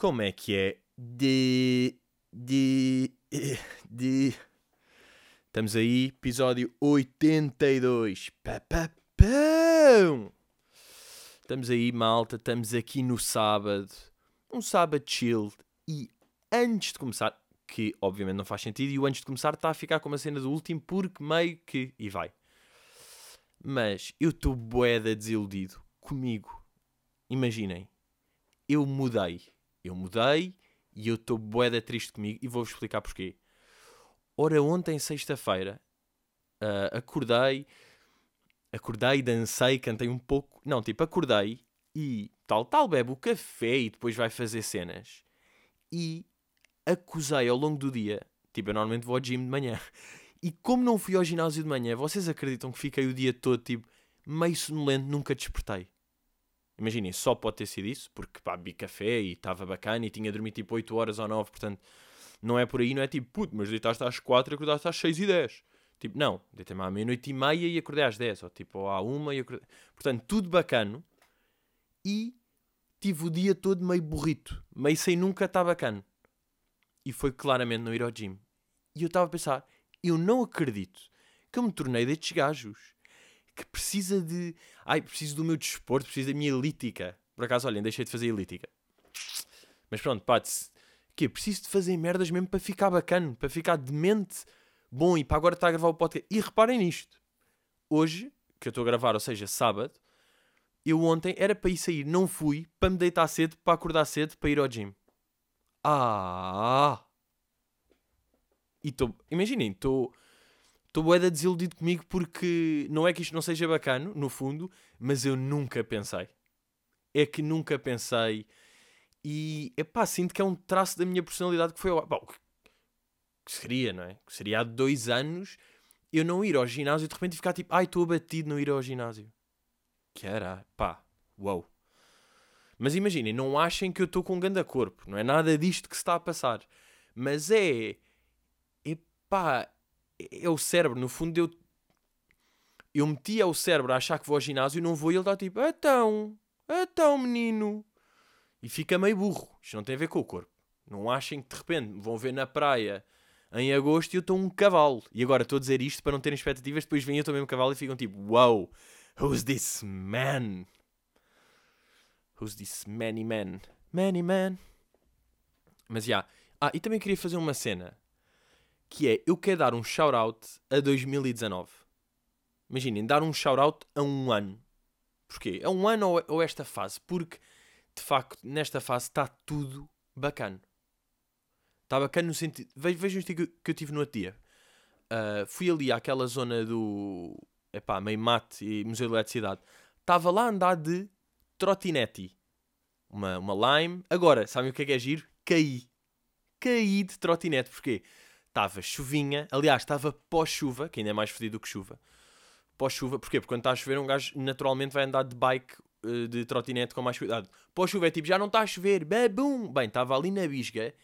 Como é que é? De. De. De. Estamos aí, episódio 82. Pá, pá, pão! Estamos aí, malta. Estamos aqui no sábado. Um sábado chill. E antes de começar, que obviamente não faz sentido, e o antes de começar está a ficar como a cena do último, porque meio que. E vai. Mas eu estou boeda desiludido comigo. Imaginem. Eu mudei. Eu mudei e eu estou boeda triste comigo e vou-vos explicar porquê. Ora, ontem, sexta-feira, uh, acordei, acordei, dancei, cantei um pouco. Não, tipo, acordei e tal, tal, bebe o café e depois vai fazer cenas. E acusei ao longo do dia, tipo, eu normalmente vou ao gym de manhã. E como não fui ao ginásio de manhã, vocês acreditam que fiquei o dia todo, tipo, meio sonolento, nunca despertei. Imaginem, só pode ter sido isso, porque pá, bebi café e estava bacana e tinha dormido tipo 8 horas ou 9, portanto, não é por aí, não é tipo, puto, mas deitaste às 4 e acordaste às 6 e 10. Tipo, não, deitei-me à meia-noite e meia e acordei às 10, ou tipo, ou à 1 e acordei. Portanto, tudo bacano e tive o dia todo meio burrito, meio sem nunca estar bacana. E foi claramente não ir ao gym. E eu estava a pensar, eu não acredito que eu me tornei destes gajos que precisa de. Ai, preciso do meu desporto, preciso da minha elítica. Por acaso, olhem, deixei de fazer elítica. Mas pronto, pá, que preciso de fazer merdas mesmo para ficar bacana, para ficar demente bom e para agora estar a gravar o podcast. E reparem nisto. Hoje, que eu estou a gravar, ou seja, sábado, eu ontem era para ir sair, não fui, para me deitar cedo, para acordar cedo, para ir ao gym. Ah! E estou, imaginem, estou estou boeda desiludido comigo porque não é que isto não seja bacano, no fundo, mas eu nunca pensei. É que nunca pensei. E, epá, sinto que é um traço da minha personalidade que foi... Bom, que seria, não é? Que seria há dois anos eu não ir ao ginásio e de repente ficar tipo... Ai, estou abatido não ir ao ginásio. Que era, pá, uau. Mas imaginem, não achem que eu estou com um grande corpo. Não é nada disto que se está a passar. Mas é... Epá, é o cérebro, no fundo eu eu metia o cérebro a achar que vou ao ginásio e não vou e ele está tipo, então, então menino. E fica meio burro. Isto não tem a ver com o corpo. Não achem que de repente vão ver na praia em agosto e eu estou um cavalo. E agora estou a dizer isto para não terem expectativas, depois vêm eu também um cavalo e ficam tipo, wow, who's this man? Who's this many man? Many man. Mas já. Yeah. Ah, e também queria fazer uma cena que é, eu quero dar um shout-out a 2019. Imaginem, dar um shout-out a um ano. Porquê? A um ano ou, esta fase? Porque, de facto, nesta fase está tudo bacana. Está bacana no sentido... Vejam isto que, eu tive no outro dia. Uh, fui ali àquela zona do... Epá, meio mate e Museu de Eletricidade. Estava lá a andar de trotinete. Uma, uma lime. Agora, sabem o que é que é giro? Caí. Caí de trotinete. Porquê? Estava chuvinha, aliás, estava pós-chuva, que ainda é mais fedido do que chuva. Pós-chuva, porquê? Porque quando está a chover, um gajo naturalmente vai andar de bike, eh, de trotinete com mais cuidado. Pós-chuva é tipo, já não está a chover, babum! Bem, estava ali na bisga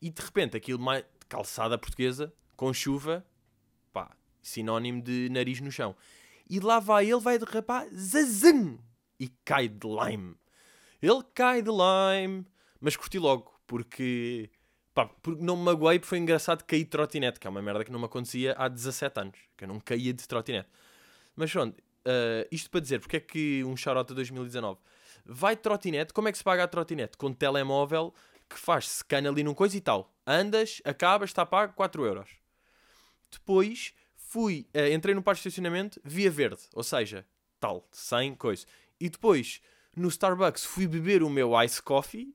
e de repente aquilo mais calçada portuguesa, com chuva, pá, sinónimo de nariz no chão. E lá vai ele, vai derrapar, zazum! E cai de lime. Ele cai de lime, mas curti logo, porque Pá, porque não me magoei porque foi engraçado cair de trotinete, que é uma merda que não me acontecia há 17 anos, que eu não caía de trotinete. Mas pronto, uh, isto para dizer, porque é que um shoutout a 2019? Vai de trotinete, como é que se paga a trotinete? Com telemóvel que faz scan ali num coisa e tal. Andas, acabas, está pago, 4 euros. Depois fui, uh, entrei no parque de estacionamento via verde, ou seja, tal, sem coisa. E depois no Starbucks fui beber o meu ice coffee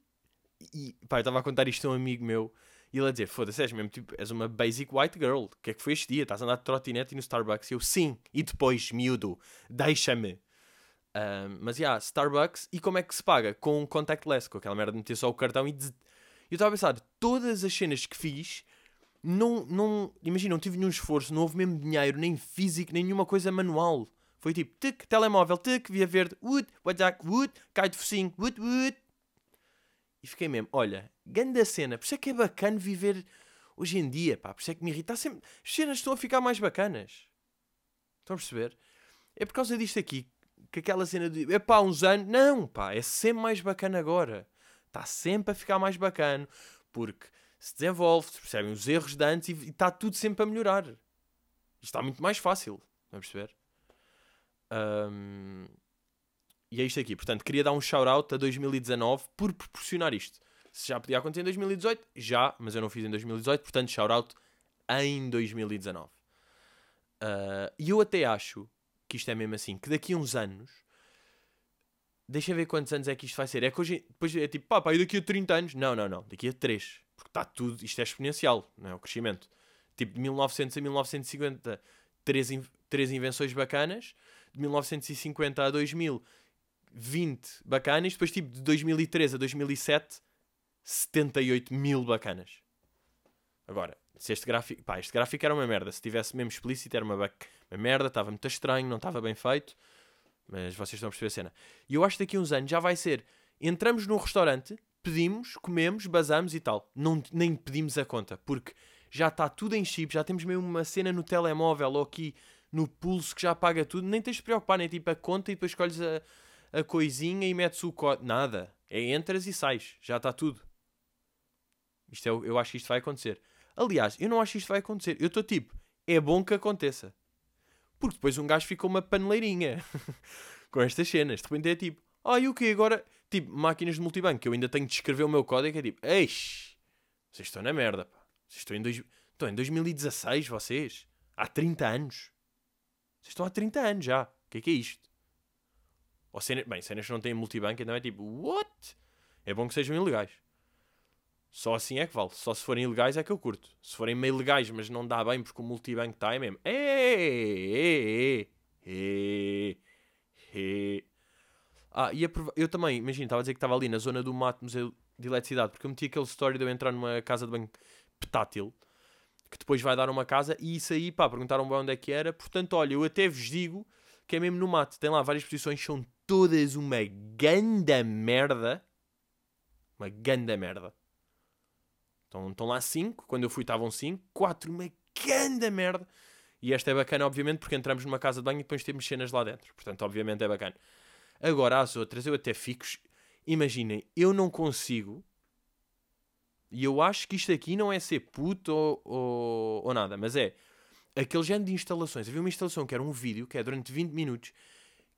e pá, eu estava a contar isto a um amigo meu e ele a dizer: Foda-se, és mesmo tipo, és uma basic white girl. O que é que foi este dia? Estás a andar de trotinete no Starbucks? E eu, sim. E depois, miúdo, deixa-me. Um, mas já, yeah, Starbucks. E como é que se paga? Com contactless, com aquela merda de meter só o cartão e. Eu estava a pensar, todas as cenas que fiz, não. não Imagina, não tive nenhum esforço, não houve mesmo dinheiro, nem físico, nem nenhuma coisa manual. Foi tipo, tic, telemóvel, tic, via verde, wood, WhatsApp, wood, cai de focinho, wood, wood, e fiquei mesmo, olha, grande cena, por isso é que é bacana viver hoje em dia, pá, por isso é que me irrita. Sempre... As cenas estão a ficar mais bacanas. Estão a perceber? É por causa disto aqui que aquela cena de, pá, uns anos, não, pá, é sempre mais bacana agora. Está sempre a ficar mais bacana, porque se desenvolve, se percebem os erros de antes e está tudo sempre a melhorar. Está muito mais fácil, vamos perceber? Um, e é isto aqui. Portanto, queria dar um shout-out a 2019 por proporcionar isto. Se já podia acontecer em 2018, já, mas eu não fiz em 2018, portanto, shout-out em 2019. Uh, e eu até acho que isto é mesmo assim, que daqui a uns anos, deixa ver quantos anos é que isto vai ser. É que hoje, depois é tipo, pá, pá, e daqui a 30 anos? Não, não, não, daqui a 3. Porque está tudo, isto é exponencial, não é? O crescimento. Tipo, de 1900 a 1950, três, três invenções bacanas. De 1950 a 2000, 20 bacanas. Depois, tipo, de 2003 a 2007, 78 mil bacanas. Agora, se este gráfico, pá, este gráfico era uma merda. Se tivesse mesmo explícito, era uma, uma merda, estava muito estranho, não estava bem feito. Mas vocês estão a perceber a cena. E eu acho que daqui a uns anos já vai ser: entramos num restaurante, pedimos, comemos, basamos e tal. Não, nem pedimos a conta, porque já está tudo em chip, já temos mesmo uma cena no telemóvel ou aqui no pulso que já paga tudo. Nem tens de preocupar, nem tipo a conta e depois escolhes a, a coisinha e metes o código. Nada. É entras e sais. Já está tudo. Isto é, eu acho que isto vai acontecer. Aliás, eu não acho que isto vai acontecer. Eu estou tipo, é bom que aconteça. Porque depois um gajo ficou uma paneleirinha com estas cenas. De repente é tipo, ah, e o que agora? Tipo, máquinas de multibanco, que eu ainda tenho de escrever o meu código. É tipo, eixe, vocês estão na merda, pá. Vocês estão em, dois... estão em 2016, vocês. Há 30 anos. Vocês estão há 30 anos já. O que é que é isto? Ou cenas... Bem, cenas que não têm multibanco, então é tipo, what? É bom que sejam ilegais. Só assim é que vale. Só se forem ilegais é que eu curto. Se forem meio legais, mas não dá bem porque o multibanco está, é mesmo. É, é, é, ah, e eu também, imagina, estava a dizer que estava ali na zona do mato museu de eletricidade, porque eu meti aquele story de eu entrar numa casa de banho petátil, que depois vai dar uma casa, e isso aí, pá, perguntaram bem onde é que era. Portanto, olha, eu até vos digo que é mesmo no mato. Tem lá várias posições, são todas uma ganda merda. Uma ganda merda. Então estão lá 5, quando eu fui estavam 5, 4, uma grande merda. E esta é bacana, obviamente, porque entramos numa casa de banho e depois temos cenas lá dentro. Portanto, obviamente é bacana. Agora, as outras, eu até fico. Imaginem, eu não consigo. E eu acho que isto aqui não é ser puto ou, ou, ou nada, mas é aquele género de instalações. Havia uma instalação que era um vídeo, que é durante 20 minutos,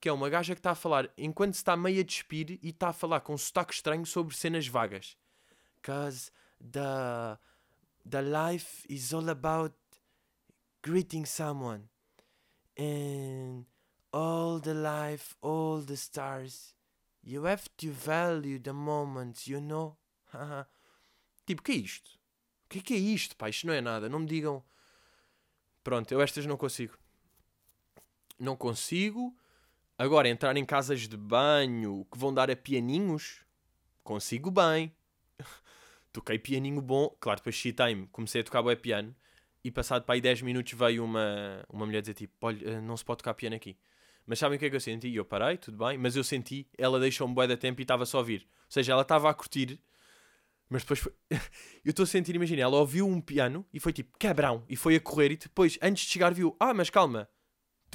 que é uma gaja que está a falar enquanto se está meio a despir e está a falar com um sotaque estranho sobre cenas vagas. Cause the the life is all about greeting someone. And all the life all the stars you have to value the moments you know tipo que é isto? O que é que é isto pá? Isto não é nada não me digam. Pronto eu estas não consigo. Não consigo agora entrar em casas de banho que vão dar a pianinhos consigo bem. Toquei pianinho bom, claro, depois she time comecei a tocar bué piano. E passado para aí 10 minutos veio uma, uma mulher dizer tipo, olha, eh, não se pode tocar piano aqui. Mas sabem o que é que eu senti? Eu parei, tudo bem, mas eu senti, ela deixou-me bué de tempo e estava só a ouvir. Ou seja, ela estava a curtir, mas depois foi... eu estou a sentir, imagina, ela ouviu um piano e foi tipo, cabrão, e foi a correr e depois, antes de chegar, viu, ah, mas calma,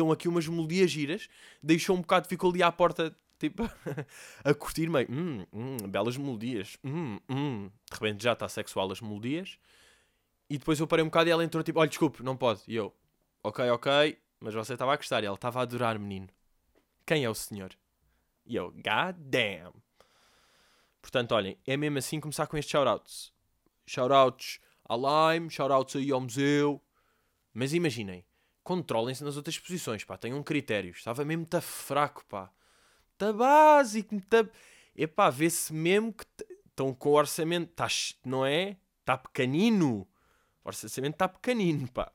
estão aqui umas melodias giras, deixou um bocado, ficou ali à porta tipo, a curtir meio, hum, hum, belas melodias, hum, hum. De repente já está sexual as melodias. E depois eu parei um bocado e ela entrou tipo, olha, desculpe, não pode. E eu, ok, ok, mas você estava a gostar. E ela estava a adorar, menino. Quem é o senhor? E eu, god damn. Portanto, olhem, é mesmo assim começar com estes shoutouts. Shoutouts à Lime, shoutouts aí ao museu. Mas imaginem, controlem-se nas outras posições, pá, tenham critérios. Estava mesmo muito fraco, pá muito básico, muito... Epá, vê-se mesmo que estão com o orçamento, tá, não é? Está pequenino. O orçamento está pequenino, pá.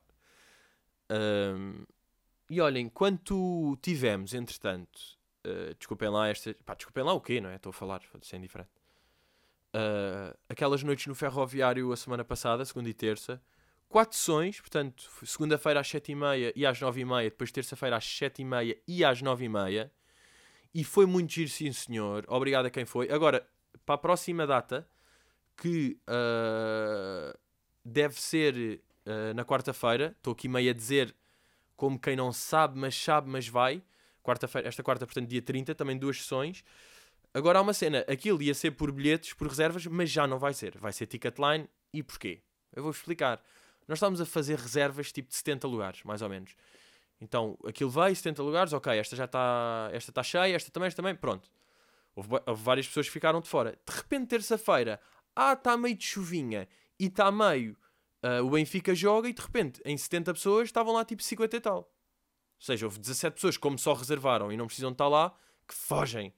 Um, e olhem, quanto tivemos, entretanto, uh, desculpem lá esta... Pá, desculpem lá o quê, não é? Estou a falar, sem diferente. Uh, aquelas noites no ferroviário a semana passada, segunda e terça, quatro sessões, portanto, segunda-feira às sete e meia e às nove e meia, depois terça-feira às sete e meia e às nove e meia. E foi muito giro, sim senhor. Obrigado a quem foi. Agora, para a próxima data, que uh, deve ser uh, na quarta-feira, estou aqui meio a dizer como quem não sabe, mas sabe, mas vai. Quarta-feira, esta quarta, portanto, dia 30, também duas sessões. Agora há uma cena, aquilo ia ser por bilhetes, por reservas, mas já não vai ser. Vai ser Ticketline. E porquê? Eu vou explicar. Nós estávamos a fazer reservas tipo de 70 lugares, mais ou menos. Então, aquilo veio, 70 lugares, ok, esta já está esta está cheia, esta também, esta também, pronto. Houve, houve várias pessoas que ficaram de fora. De repente, terça-feira, ah, está meio de chuvinha e está meio. Uh, o Benfica joga e de repente, em 70 pessoas, estavam lá tipo 50 e tal. Ou seja, houve 17 pessoas, como só reservaram e não precisam estar lá, que fogem.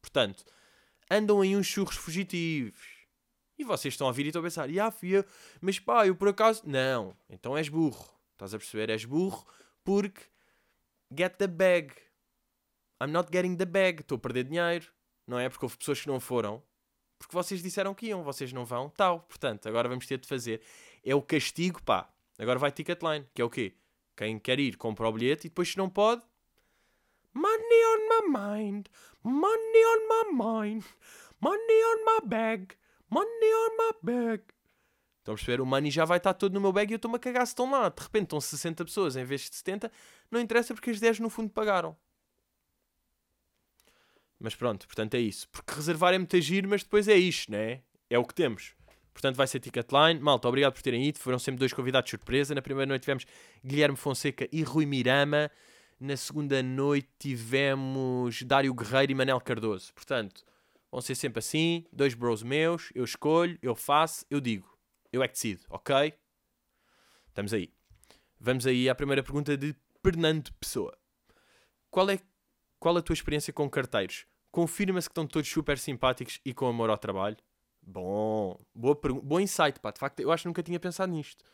Portanto, andam aí uns churros fugitivos. E vocês estão a vir e estão a pensar, ah, fui mas pá, eu por acaso. Não, então és burro. Estás a perceber? És burro porque get the bag. I'm not getting the bag. Estou a perder dinheiro. Não é? Porque houve pessoas que não foram. Porque vocês disseram que iam, vocês não vão, tal. Portanto, agora vamos ter de fazer. É o castigo, pá. Agora vai Ticketline, que é o quê? Quem quer ir, compra o bilhete e depois, se não pode, money on my mind, money on my mind, money on my bag, money on my bag. Estão a perceber? O money já vai estar todo no meu bag e eu estou-me a cagar se estão lá. De repente estão 60 pessoas em vez de 70. Não interessa porque as 10 no fundo pagaram. Mas pronto, portanto é isso. Porque reservar é muito giro, mas depois é isto, né? É o que temos. Portanto vai ser Ticketline. Malta, obrigado por terem ido. Foram sempre dois convidados de surpresa. Na primeira noite tivemos Guilherme Fonseca e Rui Mirama. Na segunda noite tivemos Dário Guerreiro e Manel Cardoso. Portanto, vão ser sempre assim. Dois bros meus. Eu escolho, eu faço, eu digo. Eu é que decido, ok? Estamos aí. Vamos aí à primeira pergunta de Fernando Pessoa. Qual é qual a tua experiência com carteiros? Confirma-se que estão todos super simpáticos e com amor ao trabalho? Bom, boa bom insight, pá. De facto, eu acho que nunca tinha pensado nisto.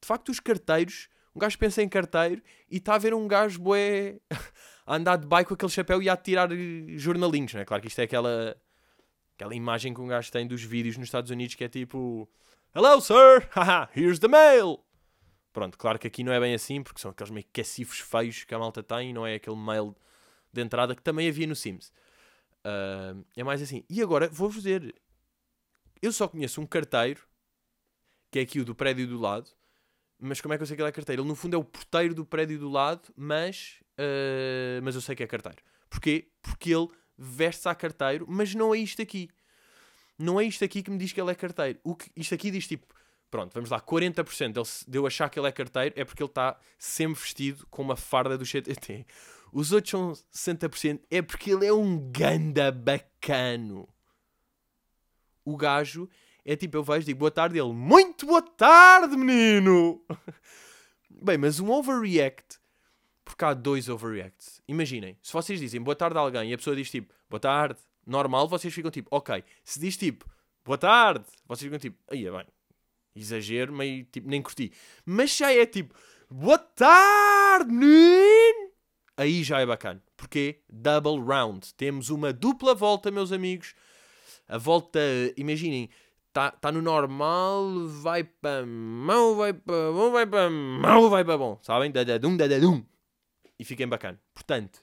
De facto, os carteiros, um gajo pensa em carteiro e está a ver um gajo boé a andar de bike com aquele chapéu e a tirar eh, jornalinhos, não é? Claro que isto é aquela, aquela imagem que um gajo tem dos vídeos nos Estados Unidos que é tipo Hello, sir! Haha, here's the mail! Pronto, claro que aqui não é bem assim, porque são aqueles meio cacifos feios que a malta tem não é aquele mail de entrada que também havia no Sims. Uh, é mais assim. E agora vou-vos dizer: eu só conheço um carteiro, que é aqui o do prédio do lado. Mas como é que eu sei que ele é carteiro? Ele no fundo é o porteiro do prédio do lado, mas, uh, mas eu sei que é carteiro. Porquê? Porque ele veste-se a carteiro, mas não é isto aqui. Não é isto aqui que me diz que ele é carteiro. O que, isto aqui diz tipo, pronto, vamos lá, 40% dele, de eu achar que ele é carteiro é porque ele está sempre vestido com uma farda do CTT. Os outros são 60%. É porque ele é um ganda bacano. O gajo é tipo, eu vejo, digo boa tarde, ele, muito boa tarde, menino! Bem, mas um overreact, porque há dois overreacts. Imaginem, se vocês dizem boa tarde a alguém e a pessoa diz tipo, boa tarde, normal, vocês ficam tipo, ok. Se diz tipo, boa tarde, vocês ficam tipo, aí é bem, exagero, meio tipo, nem curti. Mas já é tipo, boa tarde, menino! aí já é bacana. Porque double round. Temos uma dupla volta, meus amigos. A volta, imaginem, está tá no normal, vai para mão, vai para bom, vai para mão, vai para bom. Sabem? Dadadum, dadadum. E fiquem bacana. Portanto,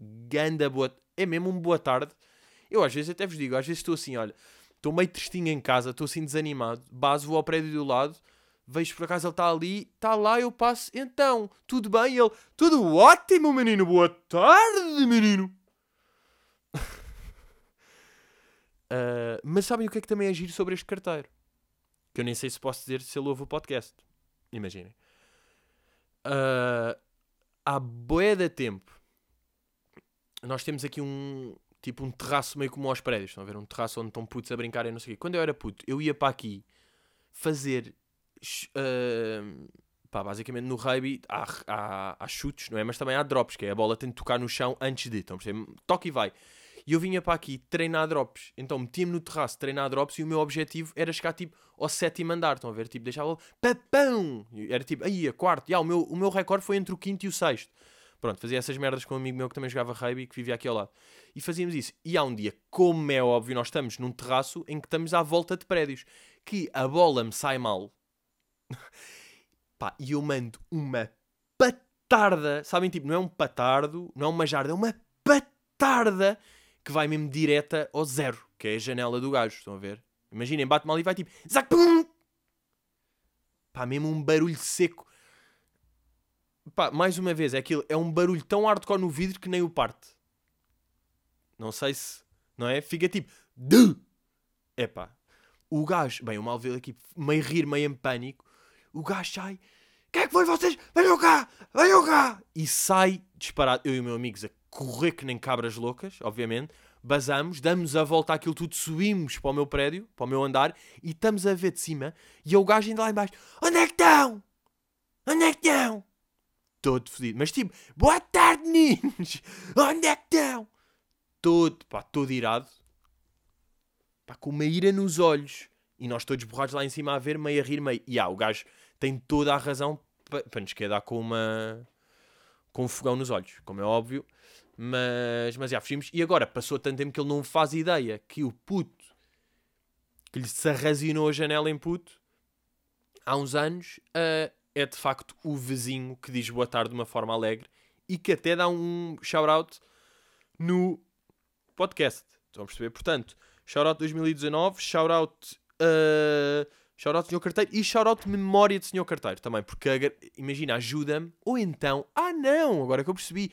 ganda boa. É mesmo um boa tarde. Eu às vezes até vos digo, às vezes estou assim, olha, estou meio tristinho em casa, estou assim desanimado, base, vou ao prédio do lado vejo por acaso ele está ali, está lá, eu passo, então, tudo bem? Ele, tudo ótimo, menino, boa tarde, menino. Uh, mas sabem o que é que também é giro sobre este carteiro? Que eu nem sei se posso dizer se ele ouve o podcast. Imaginem. Uh, há boé de tempo, nós temos aqui um, tipo um terraço meio como aos prédios, estão a ver? Um terraço onde estão putos a brincar e não sei o quê. Quando eu era puto, eu ia para aqui fazer uh, pá, basicamente no rugby há, há, há, chutes, não é? Mas também há drops, que é a bola tem de tocar no chão antes de. Então, toque e vai. E eu vinha para aqui treinar drops. Então metia-me no terraço treinar drops e o meu objetivo era chegar tipo ao sétimo andar. Estão a ver? Tipo, deixava papão! Era tipo, aí, a quarto. Yeah, o, meu, o meu recorde foi entre o quinto e o sexto. Pronto, fazia essas merdas com um amigo meu que também jogava rugby e que vivia aqui ao lado. E fazíamos isso. E há um dia, como é óbvio, nós estamos num terraço em que estamos à volta de prédios. Que a bola me sai mal Pá, e eu mando uma patarda, sabem, tipo, não é um patardo, não é uma jarda, é uma patarda que vai mesmo direta ao zero, que é a janela do gajo, estão a ver? Imaginem, bate mal e vai tipo, zac, pum! Pá, mesmo um barulho seco. Pá, mais uma vez, é aquilo, é um barulho tão hardcore no vidro que nem o parte. Não sei se. Não é? Fica tipo. De! Epá. O gajo. Bem, o Malville aqui, meio rir, meio em pânico. O gajo sai. Quem é que foi vocês? Venham cá! Venham cá! E sai disparado. Eu e o meu amigo correr que nem cabras loucas, obviamente. Basamos, damos a volta àquilo tudo, subimos para o meu prédio, para o meu andar, e estamos a ver de cima. E é o gajo ainda lá embaixo. Onde é que estão? Onde é que estão? Todo fodido. Mas tipo, boa tarde, meninos! Onde é que estão? Todo, pá, todo irado. Pá, com uma ira nos olhos. E nós todos borrados lá em cima a ver, meio a rir, meio. E ah, o gajo tem toda a razão para nos quedar com uma. Com fogão nos olhos, como é óbvio. Mas, mas já fugimos. E agora passou tanto tempo que ele não faz ideia que o puto que lhe se arrazinou a janela em puto há uns anos uh, é de facto o vizinho que diz boa tarde de uma forma alegre e que até dá um shout-out no podcast. Estão a perceber? Portanto, shout-out 2019, shout-out. Uh, Shout-out Senhor Carteiro e shout-out memória de Senhor Carteiro também, porque imagina, ajuda-me. Ou então, ah não, agora que eu percebi,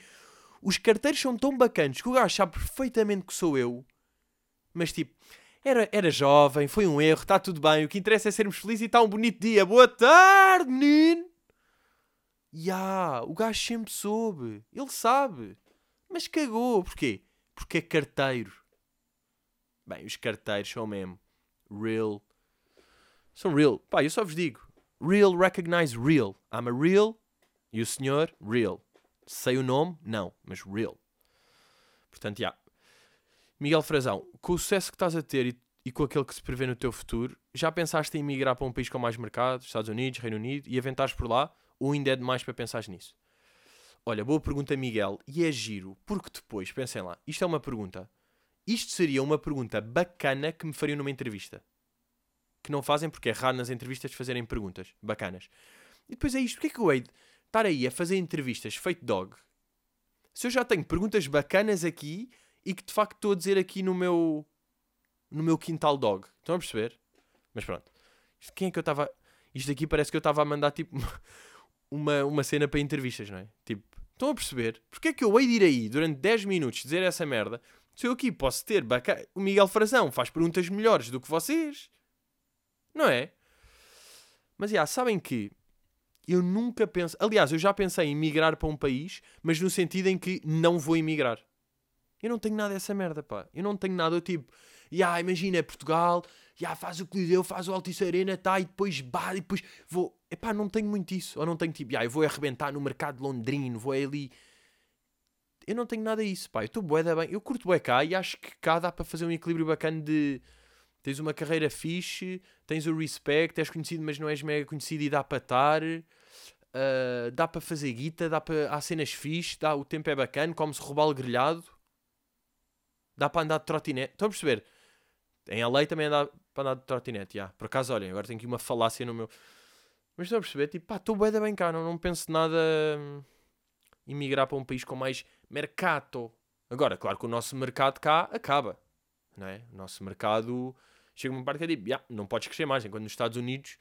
os carteiros são tão bacanos que o gajo sabe perfeitamente que sou eu, mas tipo, era, era jovem, foi um erro, está tudo bem, o que interessa é sermos felizes e está um bonito dia. Boa tarde, menino! Ya, yeah, o gajo sempre soube, ele sabe, mas cagou, porquê? Porque é carteiro. Bem, os carteiros são mesmo real são real. Pá, eu só vos digo. Real recognize real. I'm a real. E o senhor, real. Sei o nome? Não. Mas real. Portanto, já. Yeah. Miguel Frazão, com o sucesso que estás a ter e, e, com aquele que se prevê no teu futuro, já pensaste em migrar para um país com mais mercado, Estados Unidos, Reino Unido, e aventares por lá? Ou ainda é demais para pensar nisso? Olha, boa pergunta, Miguel. E é giro, porque depois, pensem lá, isto é uma pergunta. Isto seria uma pergunta bacana que me fariam numa entrevista que não fazem, porque é raro nas entrevistas fazerem perguntas bacanas. E depois é isto: porque é que eu hei de estar aí a fazer entrevistas feito dog? Se eu já tenho perguntas bacanas aqui e que de facto estou a dizer aqui no meu no meu quintal dog. Estão a perceber? Mas pronto. Isto, quem é que eu estava. Isto aqui parece que eu estava a mandar tipo uma, uma cena para entrevistas, não é? Tipo, estão a perceber? Porque é que eu hei de ir aí durante 10 minutos dizer essa merda? Se eu aqui posso ter bacana. O Miguel Frazão faz perguntas melhores do que vocês. Não é? Mas, já, sabem que eu nunca penso... Aliás, eu já pensei em migrar para um país, mas no sentido em que não vou emigrar. Eu não tenho nada dessa merda, pá. Eu não tenho nada, eu tipo... Ya, imagina, é Portugal, ya, faz o Coliseu, faz o Altice Arena, tá, e depois bah, e depois vou... Epá, não tenho muito isso. Ou não tenho tipo, ya, eu vou arrebentar no mercado londrino, vou ali... Eu não tenho nada disso, pá. Eu estou bué da bem. Eu curto bué cá e acho que cá dá para fazer um equilíbrio bacana de tens uma carreira fixe, tens o respect, és conhecido, mas não és mega conhecido e dá para estar. Uh, dá para fazer guita, dá para, há cenas fixe, dá, o tempo é bacana, come-se robalo grelhado, dá para andar de trotinete. Estão a perceber? Em LA também dá para andar de trotinete, yeah. por acaso, olhem, agora tenho aqui uma falácia no meu. Mas estão a perceber? Tipo, pá, estou bem da bem cá, não, não penso nada em migrar para um país com mais mercado. Agora, claro que o nosso mercado cá acaba, não é? O nosso mercado chega uma parte que é tipo, yeah, não podes crescer mais, enquanto nos Estados Unidos,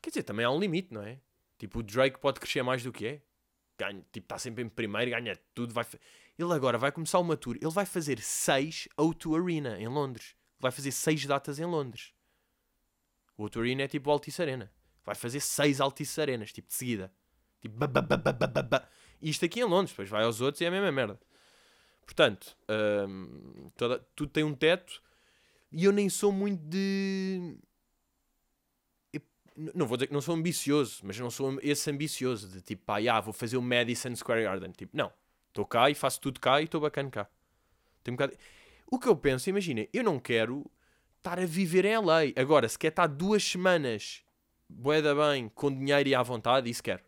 quer dizer, também há um limite, não é? Tipo, o Drake pode crescer mais do que é. Ganha, tipo, está sempre em primeiro, ganha tudo. Vai... Ele agora vai começar uma tour. Ele vai fazer 6 O2 Arena em Londres. Vai fazer 6 datas em Londres. O O2 Arena é tipo o Altice Arena. Vai fazer 6 Altice Arenas, tipo, de seguida. Tipo, E isto aqui em Londres, depois vai aos outros e é a mesma merda. Portanto, hum, toda, tudo tem um teto e eu nem sou muito de. Eu, não vou dizer que não sou ambicioso, mas não sou esse ambicioso de tipo, pá, ah, vou fazer o Madison Square Garden. Tipo, não. Estou cá e faço tudo cá e estou bacana cá. Tem um bocado... O que eu penso, imagina, eu não quero estar a viver em LA. Agora, se quer estar duas semanas boeda bem, com dinheiro e à vontade, isso quero.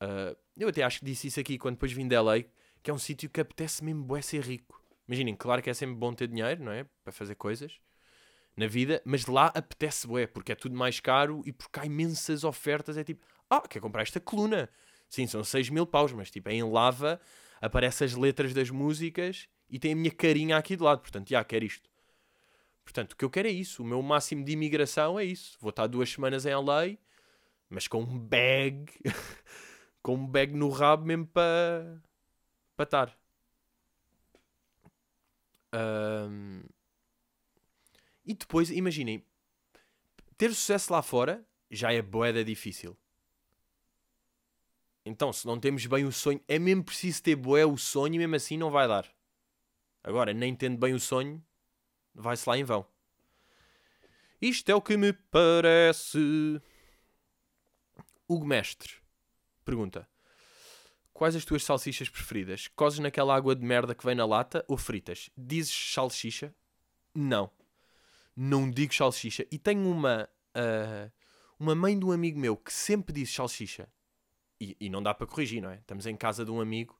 Uh, eu até acho que disse isso aqui quando depois vim de LA, que é um sítio que apetece mesmo bué ser rico. Imaginem, claro que é sempre bom ter dinheiro, não é? Para fazer coisas na vida, mas lá apetece bué, porque é tudo mais caro e porque há imensas ofertas. É tipo, ah, quer comprar esta coluna? Sim, são 6 mil paus, mas tipo, é em lava, aparecem as letras das músicas e tem a minha carinha aqui do lado. Portanto, já, quero isto. Portanto, o que eu quero é isso. O meu máximo de imigração é isso. Vou estar duas semanas em LA, mas com um bag, com um bag no rabo mesmo para para estar. E depois, imaginem, ter sucesso lá fora já é boeda difícil. Então, se não temos bem o sonho, é mesmo preciso ter boé o sonho e mesmo assim não vai dar. Agora, nem tendo bem o sonho, vai-se lá em vão. Isto é o que me parece. Hugo Mestre pergunta: Quais as tuas salsichas preferidas? Cozes naquela água de merda que vem na lata ou fritas? Dizes salsicha? Não. Não digo salsicha. E tenho uma. ah, uma mãe de um amigo meu que sempre diz salsicha. E, e não dá para corrigir, não é? Estamos em casa de um amigo.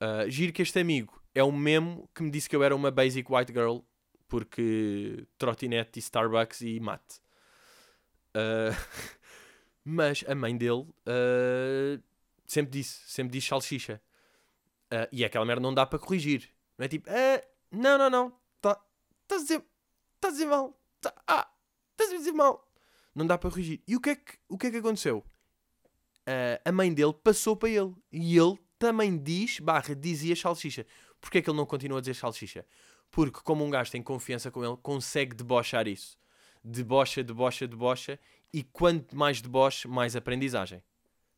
Ah, giro que este amigo é o mesmo que me disse que eu era uma basic white girl porque trotinete e Starbucks e mate. Ah, mas a mãe dele ah, sempre disse, sempre diz salsicha. Ah, e aquela merda não dá para corrigir. Não é tipo, ah, não, não, não, estás tá a dizer, tá a mal, tá, ah, estás a dizer mal. Não dá para corrigir. E o que é que, o que, é que aconteceu? Ah, a mãe dele passou para ele. E ele também diz, barra, dizia salsicha. Porquê é que ele não continua a dizer salsicha? Porque como um gajo tem confiança com ele, consegue debochar isso. Debocha, debocha, debocha. E quanto mais deboche, mais aprendizagem.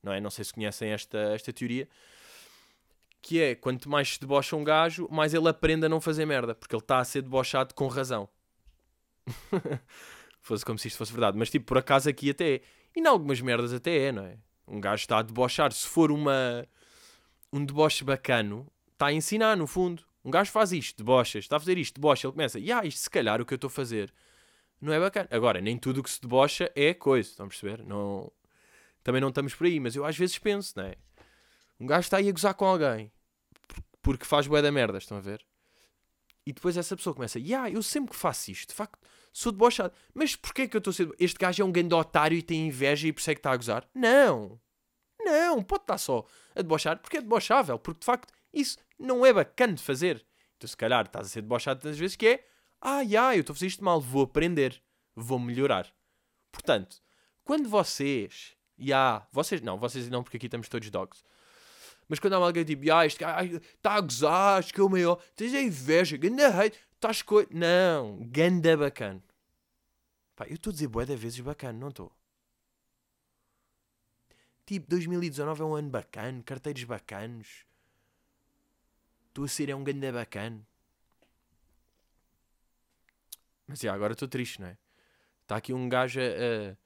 Não é? Não sei se conhecem esta, esta teoria. Que é, quanto mais se debocha um gajo, mais ele aprende a não fazer merda. Porque ele está a ser debochado com razão. fosse como se isto fosse verdade. Mas tipo, por acaso aqui até é. E em algumas merdas até é, não é? Um gajo está a debochar. Se for uma um deboche bacano, está a ensinar, no fundo. Um gajo faz isto, debochas, está a fazer isto, debocha, ele começa, e ah, isto se calhar o que eu estou a fazer não é bacana. Agora, nem tudo o que se debocha é coisa, estão a perceber? Não... Também não estamos por aí, mas eu às vezes penso, não é? Um gajo está aí a gozar com alguém porque faz bué da merda, estão a ver? E depois essa pessoa começa, yeah, eu sempre que faço isto, de facto, sou debochado. Mas porquê que eu estou a ser... Este gajo é um grande otário e tem inveja e por isso é que está a gozar? Não! Não, pode estar só a debochar porque é debochável, porque de facto isso não é bacana de fazer. Então se calhar estás a ser debochado tantas vezes que é ah, já, eu estou a fazer isto mal, vou aprender, vou melhorar. Portanto, quando vocês, já, vocês não, vocês não, porque aqui estamos todos dogs. Mas quando há alguém tipo, ah, este gajo está a gozar, acho que é o maior, tens a inveja, ganda hate, estás co... Não, ganda bacana. Pá, eu estou a dizer bué de vezes bacana, não estou? Tipo, 2019 é um ano bacana, carteiros bacanos. Estou a ser é um ganda bacana. Mas já, agora estou triste, não é? Está aqui um gajo a-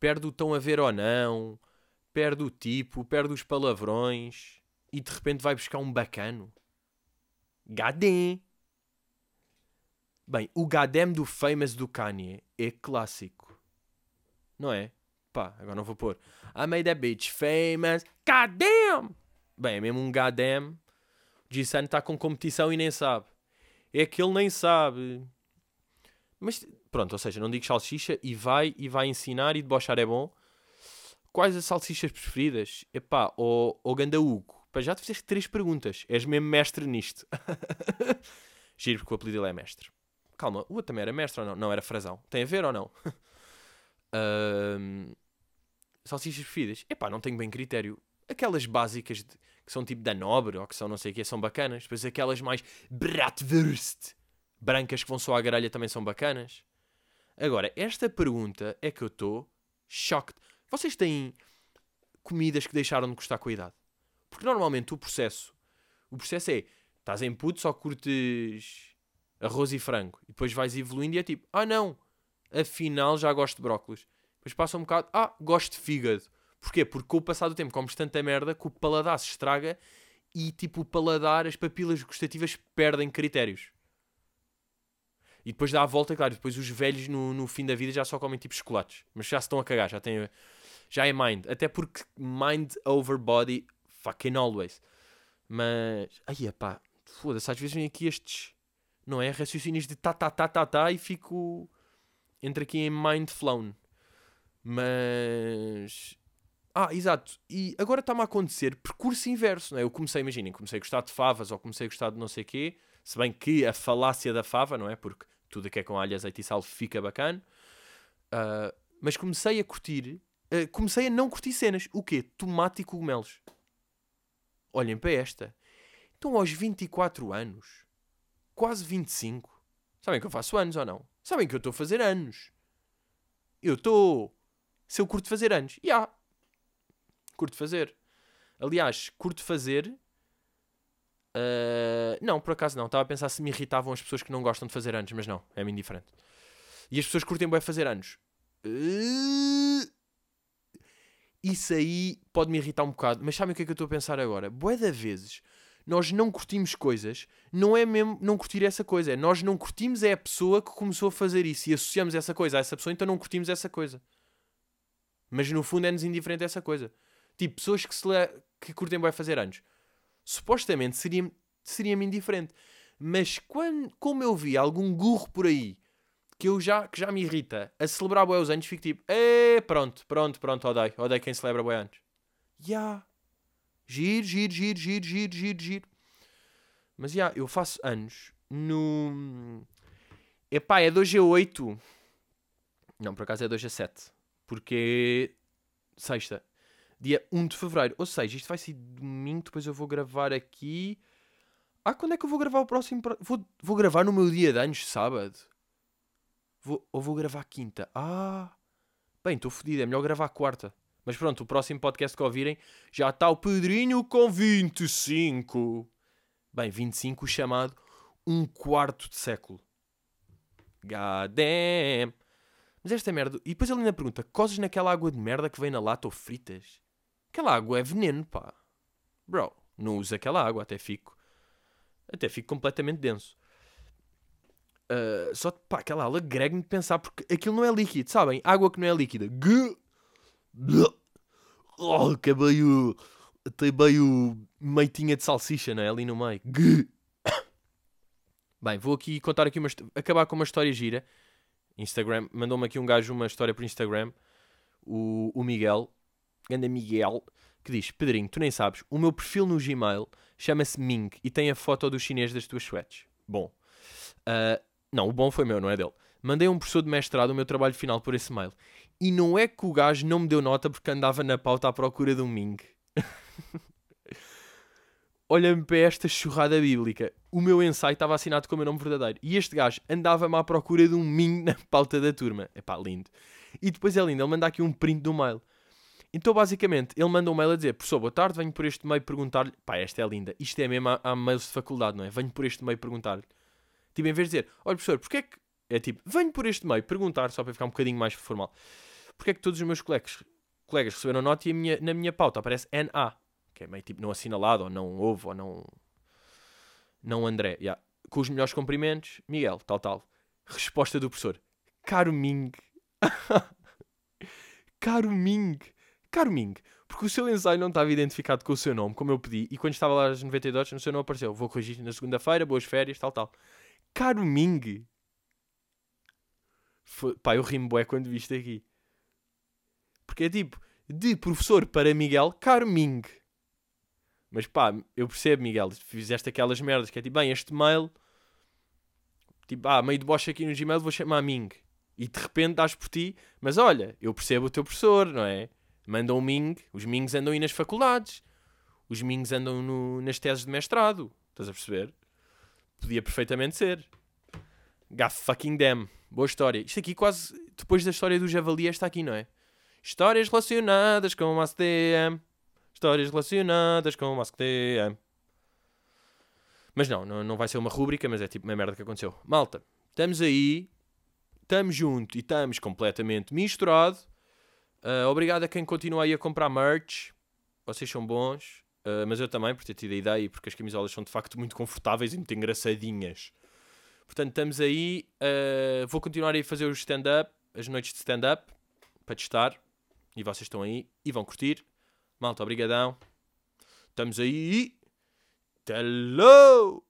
perde o tão a ver ou não, perde o tipo, perde os palavrões e de repente vai buscar um bacano. Gadem! Bem, o Gadem do Famous do Kanye é clássico. Não é? Pá, agora não vou pôr. I made that bitch famous. Goddamn! Bem, é mesmo um goddamn. O G-Sun está com competição e nem sabe. É que ele nem sabe. Mas pronto, ou seja, não digo salsicha e vai e vai ensinar e debochar é bom. Quais as salsichas preferidas? Epá, o, o Ganda Hugo. Pá, já te fizeste três perguntas. És mesmo mestre nisto. Giro porque o apelido dele é mestre. Calma, o outro também era mestre ou não? Não, era frasão. Tem a ver ou não? Ahm, salsichas preferidas? Epá, não tenho bem critério. Aquelas básicas de- que são tipo da nobre ou que são não sei o que são bacanas. Depois aquelas mais bratwurst, brancas que vão só à grelha também são bacanas. Agora, esta pergunta é que eu estou choque. Vocês têm comidas que deixaram de gostar com a idade? Porque normalmente o processo, o processo é, estás em puto, só curtes arroz e frango. E depois vais evoluindo e é tipo, ah não, afinal já gosto de brócolis. Depois passa um bocado, ah, gosto de fígado. Porquê? Porque com o passar do tempo comes tanta merda que o paladar se estraga e tipo o paladar, as papilas gustativas perdem critérios. E depois dá a volta, claro, depois os velhos no, no fim da vida já só comem tipo chocolates. Mas já se estão a cagar, já têm... Já é mind. Até porque mind over body, fucking always. Mas... Aí, pá, foda-se, às vezes vem aqui estes... Não é? Raciocínios de tá, tá, tá, tá, tá e fico... Entro aqui em mind flown. Mas... Ah, exato. E agora está-me a acontecer percurso inverso, não é? Eu comecei, imaginem, comecei a gostar de favas ou comecei a gostar de não sei quê. Se bem que a falácia da fava, não é? Porque tudo que é com alho, azeite e sal fica bacana. Ah, mas comecei a curtir... ah, comecei a não curtir cenas. O quê? Tomate e cogumelos. Olhem para esta. Então aos 24 anos quase 25. Sabem que eu faço anos ou não? Sabem que eu estou a fazer anos. Eu estou. Se eu curto fazer anos. Já. Yeah. Curto fazer. Aliás, curto fazer. Uh, não, por acaso não. Estava a pensar se me irritavam as pessoas que não gostam de fazer anos, mas não. É-me indiferente. E as pessoas que curtem bem fazer anos. Uh, isso aí pode me irritar um bocado. Mas sabem o que é que eu estou a pensar agora? Boé da vezes nós não curtimos coisas, não é mesmo não curtir essa coisa, é nós não curtimos é a pessoa que começou a fazer isso e associamos essa coisa a essa pessoa, então não curtimos essa coisa. Mas no fundo é-nos indiferente essa coisa. Tipo, pessoas que, se le... que curtem bem fazer anos. Supostamente seria-me seria indiferente. Mas quando, como eu vi algum gurro por aí que, eu já, que já me irrita a celebrar boi os anos, fico tipo, é pronto, pronto, pronto, odeio, odeio quem celebra boi anos. Ya. Yeah. Giro, giro, giro, giro, giro, giro, giro. Mas já, yeah, eu faço anos no. Epá, é 2 a 8. Não, por acaso é 2 a 7. Porque. Sexta. Dia 1 de fevereiro. Ou seja, isto vai ser domingo. Depois eu vou gravar aqui. Ah, quando é que eu vou gravar o próximo? Vou, vou gravar no meu dia de anos, sábado. Vou, ou vou gravar quinta. Ah. Bem, estou fodido. É melhor gravar quarta. Mas pronto, o próximo podcast que ouvirem já está o Pedrinho com 25. Bem, 25 chamado um quarto de século. God damn. Mas esta merda. E depois ele ainda pergunta: cozes naquela água de merda que vem na lata ou fritas? Aquela água é veneno, pá. Bro, não usa aquela água, até fico. Até fico completamente denso. Uh, só pá, aquela aula grega-me de pensar porque aquilo não é líquido, sabem? Água que não é líquida. Oh, que é bem o. Tem bem o meitinha de salsicha, não é? Ali no meio. Bem, vou aqui contar aqui uma. Acabar com uma história gira. Instagram. Mandou-me aqui um gajo uma história por Instagram. O, o Miguel. Ganda Miguel. Que diz: Pedrinho, tu nem sabes. O meu perfil no Gmail chama-se Ming e tem a foto do chinês das tuas sweats. Bom. Uh, não, o bom foi meu, não é dele. Mandei a um professor de mestrado o meu trabalho final por esse mail. E não é que o gajo não me deu nota porque andava na pauta à procura de um Ming. Olha-me para esta churrada bíblica. O meu ensaio estava assinado com o meu nome verdadeiro. E este gajo andava-me à procura de um Ming na pauta da turma. É pá, lindo. E depois é lindo, ele manda aqui um print do mail. Então, basicamente, ele manda um mail a dizer: Professor, boa tarde, venho por este meio perguntar-lhe. Pá, esta é linda. Isto é mesmo há mails de faculdade, não é? Venho por este meio perguntar-lhe. Tipo, em vez de dizer: Olha, professor, porquê é que. É tipo, venho por este meio perguntar, só para ficar um bocadinho mais formal porque é que todos os meus colegas, colegas receberam nota e minha, na minha pauta aparece NA, que é meio tipo não assinalado, ou não houve, ou não. Não André. Yeah. Com os melhores cumprimentos, Miguel, tal, tal. Resposta do professor: Caro Ming. Caro Ming. Caro Ming. Porque o seu ensaio não estava identificado com o seu nome, como eu pedi, e quando estava lá às 92, no seu não apareceu. Vou corrigir na segunda-feira, boas férias, tal, tal. Caro Ming. Pá, eu rimo bué quando viste aqui. Porque é tipo, de professor para Miguel, Carming. Mas pá, eu percebo, Miguel, fizeste aquelas merdas que é tipo, bem, este mail, tipo, ah, meio de bocha aqui no Gmail, vou chamar Ming. E de repente dás por ti, mas olha, eu percebo o teu professor, não é? Mandam um Ming, os Mings andam aí nas faculdades, os Mings andam no, nas teses de mestrado, estás a perceber? Podia perfeitamente ser. God fucking damn. Boa história. Isto aqui quase, depois da história do Javali, está aqui, não é? Histórias relacionadas com o ACTM. Histórias relacionadas com o ACTM. Mas não, não, não vai ser uma rúbrica, mas é tipo uma merda que aconteceu. Malta, estamos aí, estamos junto e estamos completamente misturado. Uh, obrigado a quem continua aí a comprar merch. Vocês são bons. Uh, mas eu também, por ter tido a ideia e porque as camisolas são de facto muito confortáveis e muito engraçadinhas. Portanto, estamos aí. Uh, vou continuar a fazer o stand-up, as noites de stand-up, para testar. E vocês estão aí e vão curtir. Malta, obrigadão. Estamos aí. Hello!